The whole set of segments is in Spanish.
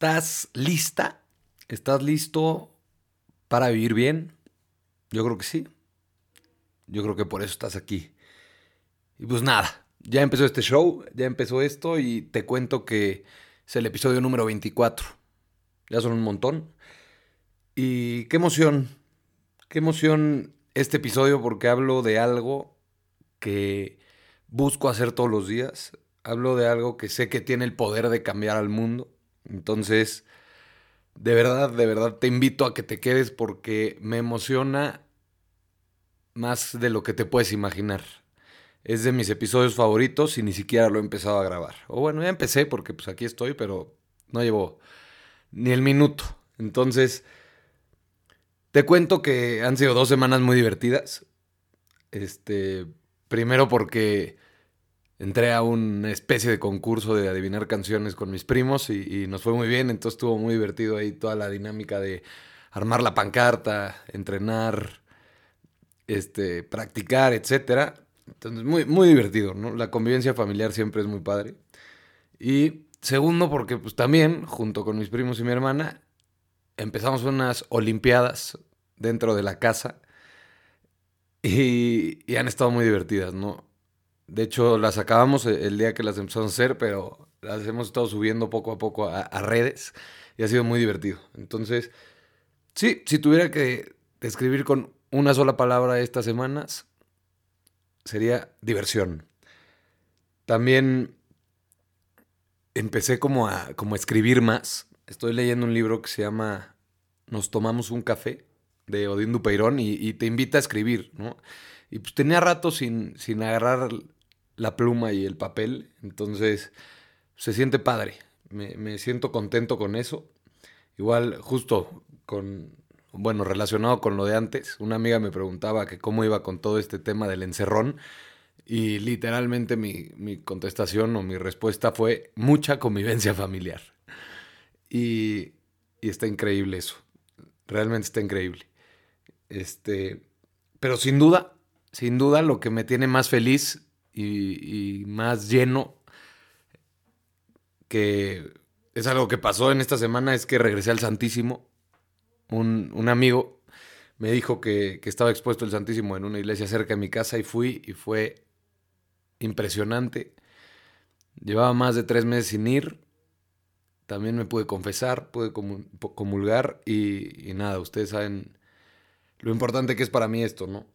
¿Estás lista? ¿Estás listo para vivir bien? Yo creo que sí. Yo creo que por eso estás aquí. Y pues nada, ya empezó este show, ya empezó esto y te cuento que es el episodio número 24. Ya son un montón. Y qué emoción, qué emoción este episodio porque hablo de algo que busco hacer todos los días. Hablo de algo que sé que tiene el poder de cambiar al mundo. Entonces, de verdad, de verdad te invito a que te quedes porque me emociona más de lo que te puedes imaginar. Es de mis episodios favoritos y ni siquiera lo he empezado a grabar. O bueno, ya empecé porque pues aquí estoy, pero no llevo ni el minuto. Entonces, te cuento que han sido dos semanas muy divertidas. Este, primero porque entré a una especie de concurso de adivinar canciones con mis primos y, nos fue muy bien, entonces estuvo muy divertido ahí toda la dinámica de armar la pancarta, entrenar, este, practicar, etcétera. Entonces, muy, muy divertido, ¿no? La convivencia familiar siempre es muy padre. Y segundo, porque pues también, junto con mis primos y mi hermana, empezamos unas olimpiadas dentro de la casa y, y han estado muy divertidas, ¿no? De hecho, las acabamos e, el día que las empezamos a hacer, pero las hemos estado subiendo poco a poco a, redes y ha sido muy divertido. Entonces, sí, si tuviera que describir con una sola palabra estas semanas, sería diversión. También empecé como a, como escribir más. Estoy leyendo un libro que se llama Nos tomamos un café de Odín Dupeirón y, y te invita a escribir, ¿no? Y pues tenía rato sin, sin agarrar la pluma y el papel. Entonces, se siente padre. Me, siento contento con eso. Igual, justo con, bueno, relacionado con lo de antes, una amiga me preguntaba que cómo iba con todo este tema del encerrón. Y literalmente mi, mi contestación o mi respuesta fue mucha convivencia familiar. Y, y está increíble eso. Realmente está increíble. Este, pero sin duda, sin duda lo que me tiene más feliz y, más lleno, que es algo que pasó en esta semana, es que regresé al Santísimo. Un, amigo me dijo que, que, estaba expuesto el Santísimo en una iglesia cerca de mi casa y fui y fue impresionante. Llevaba más de tres meses sin ir. También me pude confesar, pude comulgar y, y nada, ustedes saben lo importante que es para mí esto, ¿no?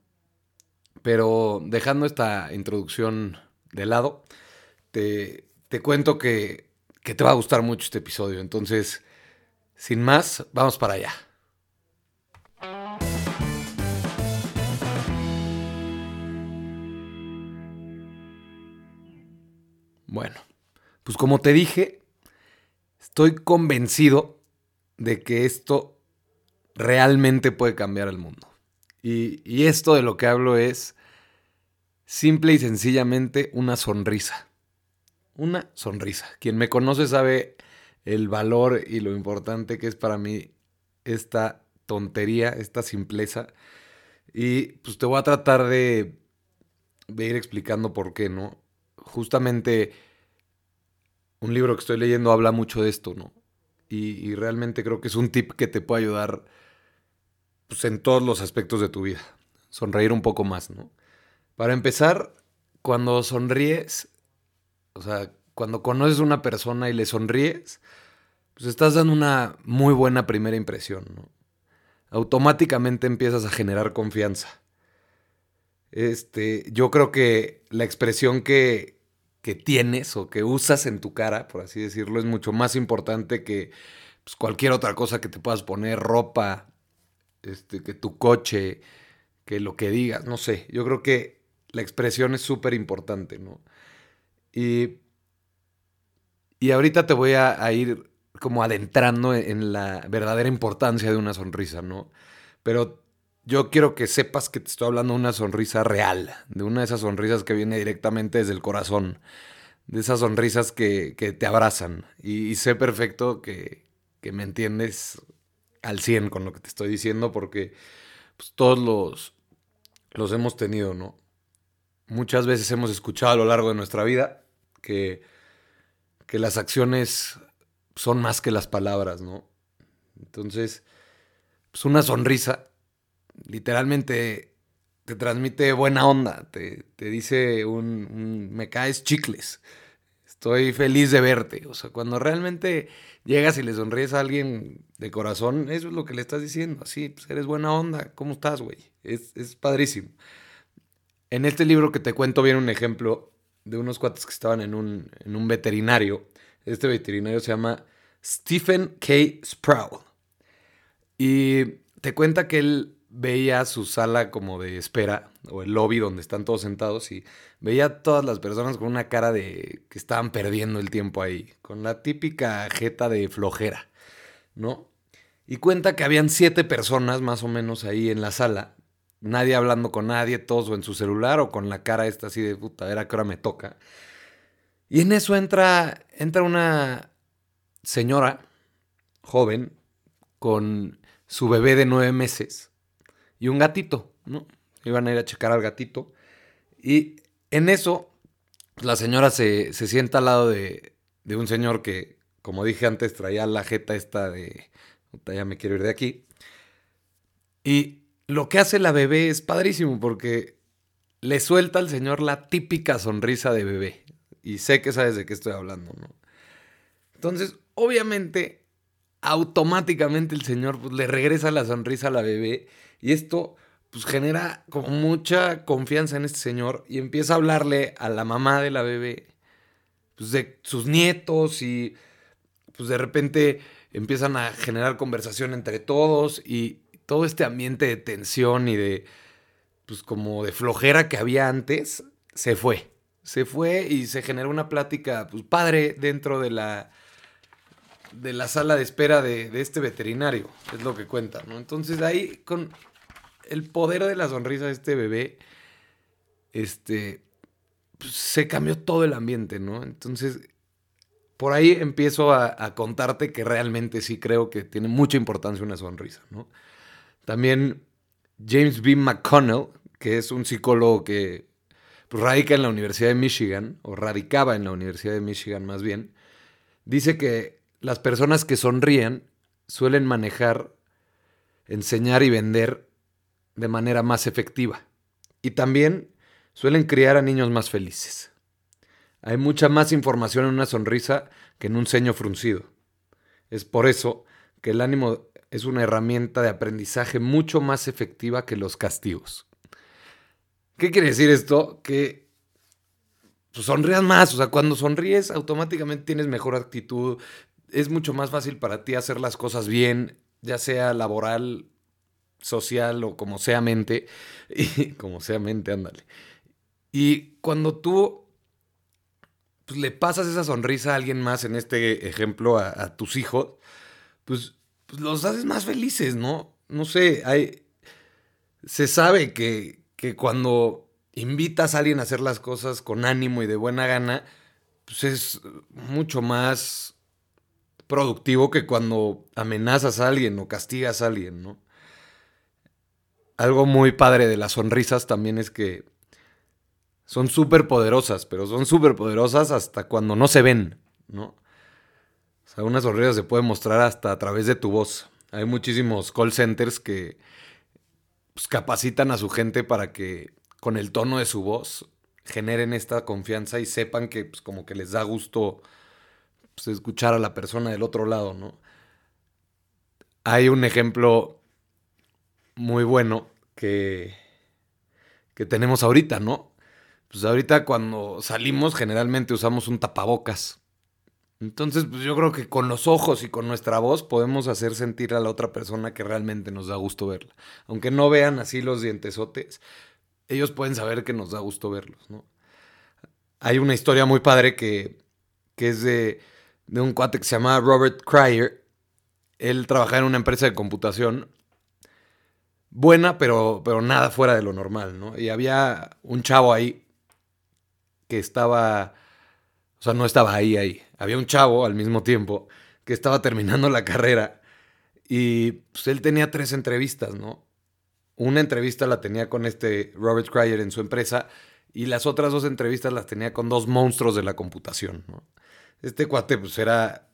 Pero dejando esta introducción de lado, te, cuento que, que te va a gustar mucho este episodio. Entonces, sin más, vamos para allá. Bueno, pues como te dije, estoy convencido de que esto realmente puede cambiar el mundo. Y, esto de lo que hablo es simple y sencillamente una sonrisa. Una sonrisa. Quien me conoce sabe el valor y lo importante que es para mí esta tontería, esta simpleza. Y pues te voy a tratar de, ir explicando por qué, ¿no? Justamente un libro que estoy leyendo habla mucho de esto, ¿no? Y, y realmente creo que es un tip que te puede ayudar pues, en todos los aspectos de tu vida. Sonreír un poco más, ¿no? Para empezar, cuando sonríes, o sea, cuando conoces a una persona y le sonríes, pues estás dando una muy buena primera impresión, ¿no? Automáticamente empiezas a generar confianza. Este, yo creo que la expresión que, que tienes o que usas en tu cara, por así decirlo, es mucho más importante que pues, cualquier otra cosa que te puedas poner, ropa, este, que tu coche, que lo que digas, no sé. Yo creo que la expresión es súper importante, ¿no? Y, y ahorita te voy a, ir como adentrando en la verdadera importancia de una sonrisa, ¿no? Pero yo quiero que sepas que te estoy hablando de una sonrisa real, de una de esas sonrisas que viene directamente desde el corazón, de esas sonrisas que, que te abrazan. Y, sé perfecto que, que me entiendes al 100 con lo que te estoy diciendo porque pues, todos los, los hemos tenido, ¿no? Muchas veces hemos escuchado a lo largo de nuestra vida que, que las acciones son más que las palabras, ¿no? Entonces, pues una sonrisa, literalmente te transmite buena onda, te, dice un, me caes chicles, estoy feliz de verte. O sea, cuando realmente llegas y le sonríes a alguien de corazón, eso es lo que le estás diciendo, así, pues eres buena onda, ¿cómo estás, güey? Es, es padrísimo. En este libro que te cuento viene un ejemplo de unos cuates que estaban en un, en un veterinario. Este veterinario se llama Stephen K. Sproul. Y te cuenta que él veía su sala como de espera, o el lobby donde están todos sentados, y veía a todas las personas con una cara de que estaban perdiendo el tiempo ahí, con la típica jeta de flojera, ¿no? Y cuenta que habían siete personas más o menos ahí en la sala, nadie hablando con nadie, todos o en su celular o con la cara esta así de puta, a ver qué hora me toca. Y en eso entra, entra una señora joven con su bebé de nueve meses y un gatito, ¿no? Iban a ir a checar al gatito. Y en eso, la señora se, sienta al lado de, de, un señor que, como dije antes, traía la jeta esta de, ya me quiero ir de aquí. Y lo que hace la bebé es padrísimo porque le suelta al señor la típica sonrisa de bebé. Y sé que sabes de qué estoy hablando, ¿no? Entonces, obviamente, automáticamente el señor pues, le regresa la sonrisa a la bebé y esto pues genera como mucha confianza en este señor y empieza a hablarle a la mamá de la bebé pues de sus nietos y pues de repente empiezan a generar conversación entre todos y todo este ambiente de tensión y de pues como de flojera que había antes se fue. Se fue y se generó una plática pues padre dentro de la de la sala de espera de, este veterinario, es lo que cuenta, ¿no? Entonces ahí, con el poder de la sonrisa de este bebé, este, pues, se cambió todo el ambiente, ¿no? Entonces, por ahí empiezo a, contarte que realmente sí creo que tiene mucha importancia una sonrisa, ¿no? También James B. McConnell, que es un psicólogo que pues, radica en la Universidad de Michigan, o radicaba en la Universidad de Michigan más bien, dice que las personas que sonríen suelen manejar, enseñar y vender de manera más efectiva. Y también suelen criar a niños más felices. Hay mucha más información en una sonrisa que en un ceño fruncido. Es por eso que el ánimo es una herramienta de aprendizaje mucho más efectiva que los castigos. ¿Qué quiere decir esto? Que pues, sonrías más, o sea, cuando sonríes automáticamente tienes mejor actitud, es mucho más fácil para ti hacer las cosas bien, ya sea laboral, social o como sea mente, y como sea mente, ándale. Y cuando tú pues, le pasas esa sonrisa a alguien más, en este ejemplo a, tus hijos, pues, pues, los haces más felices, ¿no? No sé, hay, se sabe que, que cuando invitas a alguien a hacer las cosas con ánimo y de buena gana, pues es mucho más productivo que cuando amenazas a alguien o castigas a alguien, ¿no? Algo muy padre de las sonrisas también es que son súper poderosas, pero son súper poderosas hasta cuando no se ven, ¿no? O sea, se puede mostrar hasta a través de tu voz. Hay muchísimos call centers que pues, capacitan a su gente para que con el tono de su voz generen esta confianza y sepan que pues, como que les da gusto pues, escuchar a la persona del otro lado, ¿no? Hay un ejemplo muy bueno que, que tenemos ahorita, ¿no? Pues ahorita cuando salimos generalmente usamos un tapabocas. Entonces, pues yo creo que con los ojos y con nuestra voz podemos hacer sentir a la otra persona que realmente nos da gusto verla. Aunque no vean así los dientesotes, ellos pueden saber que nos da gusto verlos, ¿no? Hay una historia muy padre que, que es de de un cuate que se llamaba Robert Cryer. Él trabajaba en una empresa de computación buena, pero, pero nada fuera de lo normal, ¿no? Y había un chavo ahí que estaba, o sea, no estaba ahí, ahí. Había un chavo al mismo tiempo que estaba terminando la carrera y pues él tenía tres entrevistas, ¿no? Una entrevista la tenía con este Robert Cryer en su empresa y las otras dos entrevistas las tenía con dos monstruos de la computación, ¿no? Este cuate, pues era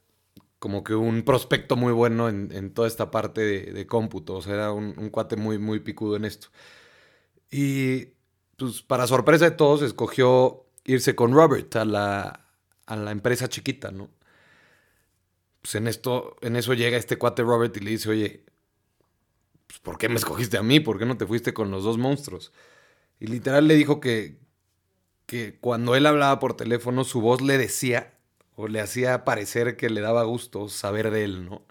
como que un prospecto muy bueno en, toda esta parte de, cómputo. O sea, era un, un, cuate muy, muy picudo en esto. Y pues para sorpresa de todos, escogió irse con Robert a la, a la empresa chiquita, ¿no? Pues en esto, en eso llega este cuate Robert y le dice, oye, pues ¿por qué me escogiste a mí? ¿Por qué no te fuiste con los dos monstruos? Y literal le dijo que, que cuando él hablaba por teléfono, su voz le decía o le hacía parecer que le daba gusto saber de él, ¿no?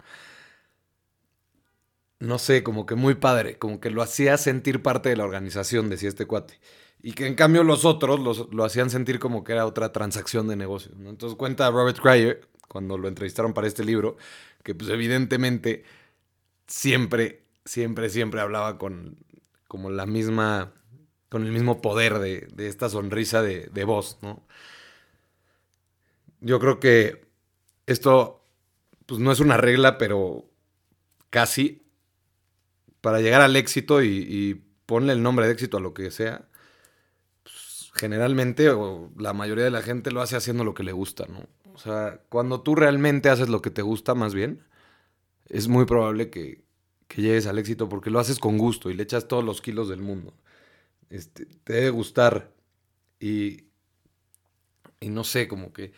No sé, como que muy padre, como que lo hacía sentir parte de la organización, decía este cuate. Y que en cambio los otros lo hacían sentir como que era otra transacción de negocio. ¿no? Entonces cuenta Robert Cryer, cuando lo entrevistaron para este libro, que pues evidentemente siempre, siempre, siempre hablaba con como la misma, con el mismo poder de, de esta sonrisa de, de voz, ¿no? Yo creo que esto pues no es una regla, pero casi para llegar al éxito y, ponle el nombre de éxito a lo que sea, pues, generalmente o la mayoría de la gente lo hace haciendo lo que le gusta, ¿no? O sea, cuando tú realmente haces lo que te gusta más bien, es muy probable que, que llegues al éxito porque lo haces con gusto y le echas todos los kilos del mundo. Este, te debe gustar y, y no sé, como que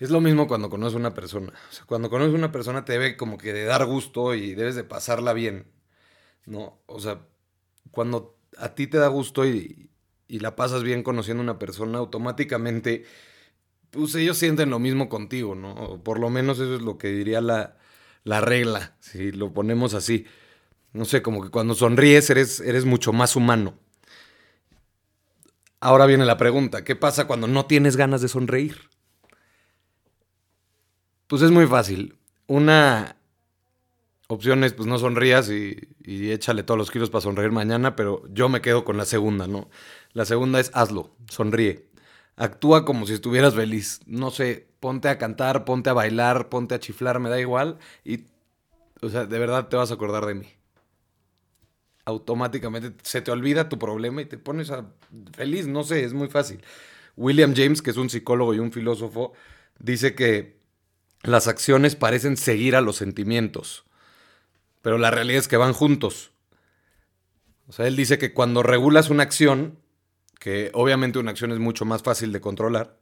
es lo mismo cuando conoces a una persona. Cuando conoces a una persona te debe como que de dar gusto y debes de pasarla bien. ¿No? O sea, cuando a ti te da gusto y, y la pasas bien conociendo una persona, automáticamente, pues ellos sienten lo mismo contigo, ¿no? Por lo menos eso es lo que diría la, la regla, si lo ponemos así. No sé, como que cuando sonríes eres, eres mucho más humano. Ahora viene la pregunta, ¿qué pasa cuando no tienes ganas de sonreír? Pues es muy fácil. Una opción es, pues no sonrías y, échale todos los kilos para sonreír mañana, pero yo me quedo con la segunda, ¿no? La segunda es hazlo, sonríe. Actúa como si estuvieras feliz. No sé, ponte a cantar, ponte a bailar, ponte a chiflar, me da igual. Y, o sea, de verdad te vas a acordar de mí. Automáticamente se te olvida tu problema y te pones a feliz. No sé, es muy fácil. William James, que es un psicólogo y un filósofo, dice que las acciones parecen seguir a los sentimientos, pero la realidad es que van juntos. O sea, él dice que cuando regulas una acción, que obviamente una acción es mucho más fácil de controlar,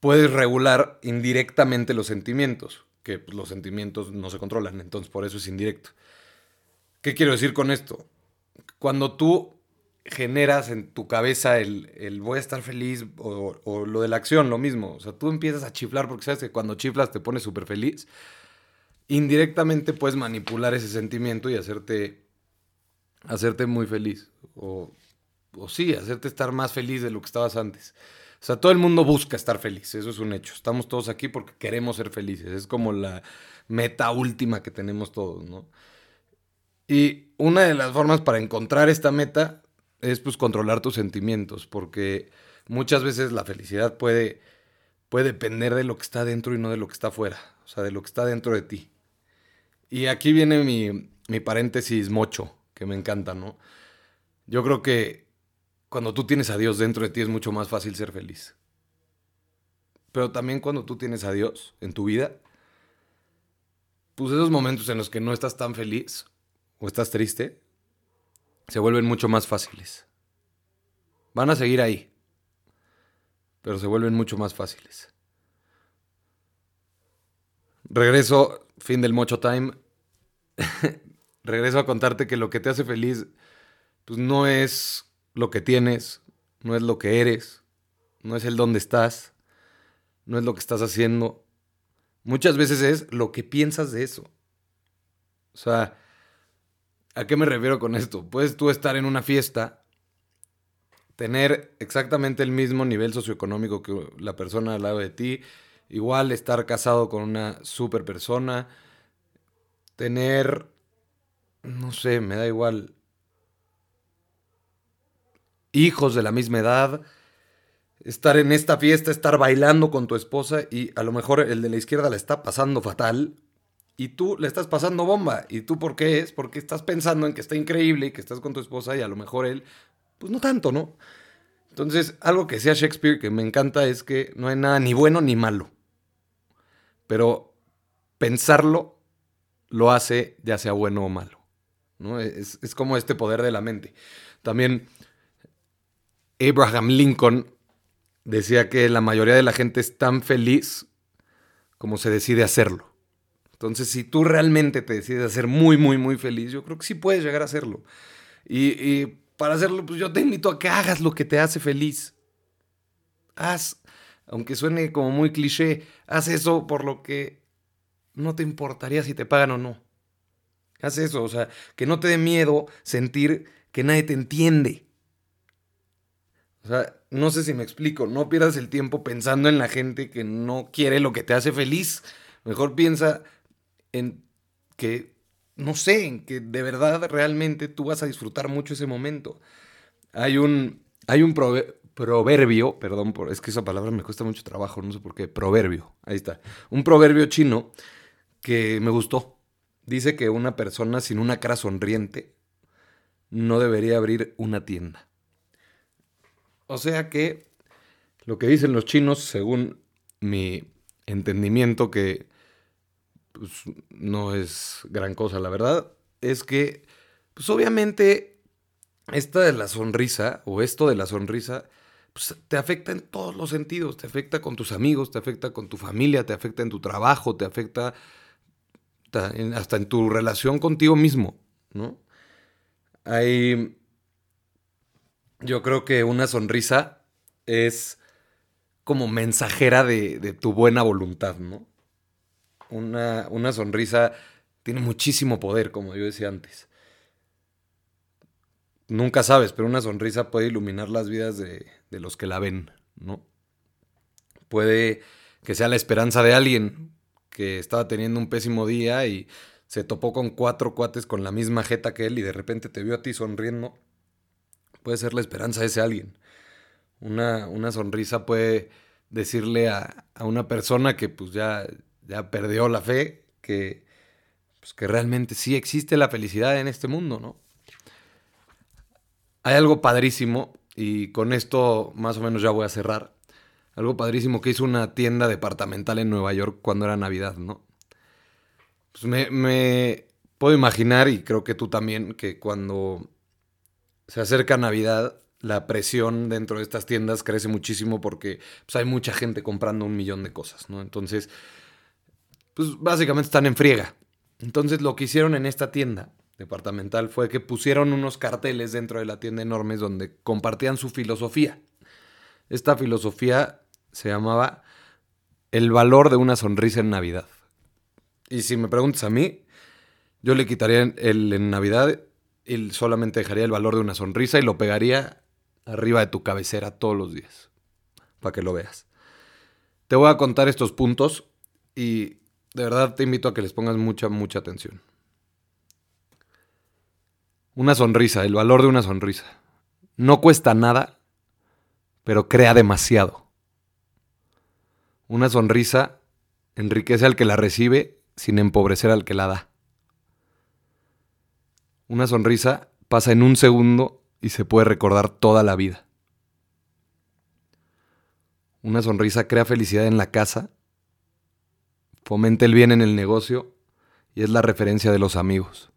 puedes regular indirectamente los sentimientos, que pues, los sentimientos no se controlan, entonces por eso es indirecto. ¿Qué quiero decir con esto? Cuando tú generas en tu cabeza el, voy a estar feliz o, lo de la acción, lo mismo. O sea, tú empiezas a chiflar porque sabes que cuando chiflas te pones súper feliz. Indirectamente puedes manipular ese sentimiento y hacerte, hacerte muy feliz. O, o sí, hacerte estar más feliz de lo que estabas antes. O sea, todo el mundo busca estar feliz, eso es un hecho. Estamos todos aquí porque queremos ser felices. Es como la meta última que tenemos todos, ¿no? Y una de las formas para encontrar esta meta es pues controlar tus sentimientos, porque muchas veces la felicidad puede, puede depender de lo que está dentro y no de lo que está afuera, o sea, de lo que está dentro de ti. Y aquí viene mi, mi paréntesis mocho, que me encanta, ¿no? Yo creo que cuando tú tienes a Dios dentro de ti es mucho más fácil ser feliz. Pero también cuando tú tienes a Dios en tu vida, pues esos momentos en los que no estás tan feliz o estás triste, se vuelven mucho más fáciles. Van a seguir ahí, pero se vuelven mucho más fáciles. Regreso, fin del Mocho Time. Regreso a contarte que lo que te hace feliz, pues no es lo que tienes, no es lo que eres, no es el dónde estás, no es lo que estás haciendo. Muchas veces es lo que piensas de eso. O sea, ¿A qué me refiero con esto? Puedes tú estar en una fiesta, tener exactamente el mismo nivel socioeconómico que la persona al lado de ti, igual estar casado con una super persona, tener, no sé, me da igual, hijos de la misma edad, estar en esta fiesta, estar bailando con tu esposa y a lo mejor el de la izquierda la está pasando fatal y tú le estás pasando bomba. ¿Y tú por qué es? Porque estás pensando en que está increíble y que estás con tu esposa y a lo mejor él, pues no tanto, ¿no? Entonces, algo que sea Shakespeare que me encanta es que no hay nada ni bueno ni malo. Pero pensarlo lo hace ya sea bueno o malo. ¿no? Es, es como este poder de la mente. También Abraham Lincoln decía que la mayoría de la gente es tan feliz como se decide hacerlo. Entonces, si tú realmente te decides hacer muy, muy, muy feliz, yo creo que sí puedes llegar a hacerlo. Y, para hacerlo, pues yo te invito a que hagas lo que te hace feliz. Haz, aunque suene como muy cliché, haz eso por lo que no te importaría si te pagan o no. Haz eso, o sea, que no te dé miedo sentir que nadie te entiende. O sea, no sé si me explico, no pierdas el tiempo pensando en la gente que no quiere lo que te hace feliz. Mejor piensa en que, no sé, en que de verdad realmente tú vas a disfrutar mucho ese momento. Hay un, hay un proverbio, perdón, es que esa palabra me cuesta mucho trabajo, no sé por qué, proverbio, ahí está. Un proverbio chino que me gustó. Dice que una persona sin una cara sonriente no debería abrir una tienda. O sea que lo que dicen los chinos, según mi entendimiento, que pues, no es gran cosa, la verdad, es que, pues obviamente, esta de la sonrisa, o esto de la sonrisa, pues, te afecta en todos los sentidos. Te afecta con tus amigos, te afecta con tu familia, te afecta en tu trabajo, te afecta hasta en tu relación contigo mismo, ¿no? Hay. Yo creo que una sonrisa es como mensajera de, de tu buena voluntad, ¿no? Una, sonrisa tiene muchísimo poder, como yo decía antes. Nunca sabes, pero una sonrisa puede iluminar las vidas de, de los que la ven, ¿no? Puede que sea la esperanza de alguien que estaba teniendo un pésimo día y se topó con cuatro cuates con la misma jeta que él y de repente te vio a ti sonriendo. Puede ser la esperanza de ese alguien. Una, una sonrisa puede decirle a, a, una persona que pues ya, ya perdió la fe, que, pues que realmente sí existe la felicidad en este mundo, ¿no? Hay algo padrísimo, y con esto más o menos ya voy a cerrar. Algo padrísimo que hizo una tienda departamental en Nueva York cuando era Navidad, ¿no? Pues me, puedo imaginar, y creo que tú también, que cuando se acerca Navidad, la presión dentro de estas tiendas crece muchísimo porque pues, hay mucha gente comprando un millón de cosas, ¿no? Entonces, pues básicamente están en friega. Entonces lo que hicieron en esta tienda departamental fue que pusieron unos carteles dentro de la tienda enormes donde compartían su filosofía. Esta filosofía se llamaba El valor de una sonrisa en Navidad. Y si me preguntas a mí, yo le quitaría el en Navidad y solamente dejaría el valor de una sonrisa y lo pegaría arriba de tu cabecera todos los días, para que lo veas. Te voy a contar estos puntos y de verdad te invito a que les pongas mucha, mucha atención. Una sonrisa, el valor de una sonrisa. No cuesta nada, pero crea demasiado. Una sonrisa enriquece al que la recibe sin empobrecer al que la da. Una sonrisa pasa en un segundo y se puede recordar toda la vida. Una sonrisa crea felicidad en la casa fomenta el bien en el negocio y es la referencia de los amigos.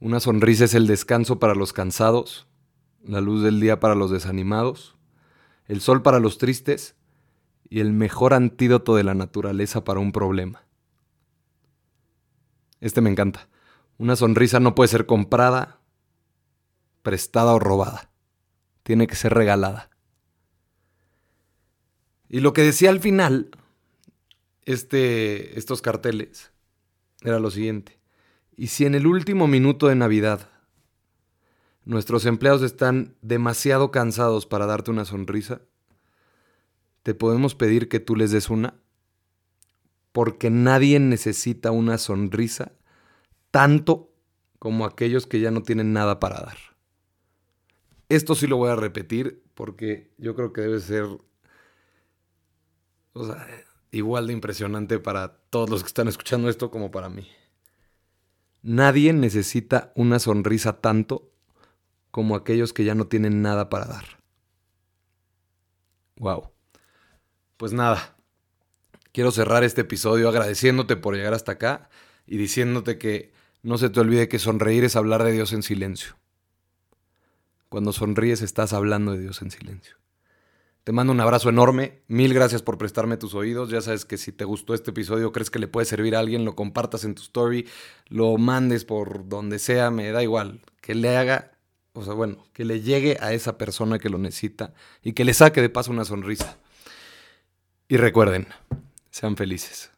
Una sonrisa es el descanso para los cansados, la luz del día para los desanimados, el sol para los tristes y el mejor antídoto de la naturaleza para un problema. Este me encanta. Una sonrisa no puede ser comprada, prestada o robada. Tiene que ser regalada. Y lo que decía al final este, estos carteles era lo siguiente. Y si en el último minuto de Navidad nuestros empleados están demasiado cansados para darte una sonrisa, te podemos pedir que tú les des una, porque nadie necesita una sonrisa tanto como aquellos que ya no tienen nada para dar. Esto sí lo voy a repetir porque yo creo que debe ser... O sea, igual de impresionante para todos los que están escuchando esto como para mí. Nadie necesita una sonrisa tanto como aquellos que ya no tienen nada para dar. Wow. Pues nada. Quiero cerrar este episodio agradeciéndote por llegar hasta acá y diciéndote que no se te olvide que sonreír es hablar de Dios en silencio. Cuando sonríes estás hablando de Dios en silencio. Te mando un abrazo enorme. Mil gracias por prestarme tus oídos. Ya sabes que si te gustó este episodio, crees que le puede servir a alguien, lo compartas en tu story, lo mandes por donde sea, me da igual. Que le haga, o sea, bueno, que le llegue a esa persona que lo necesita y que le saque de paso una sonrisa. Y recuerden, sean felices.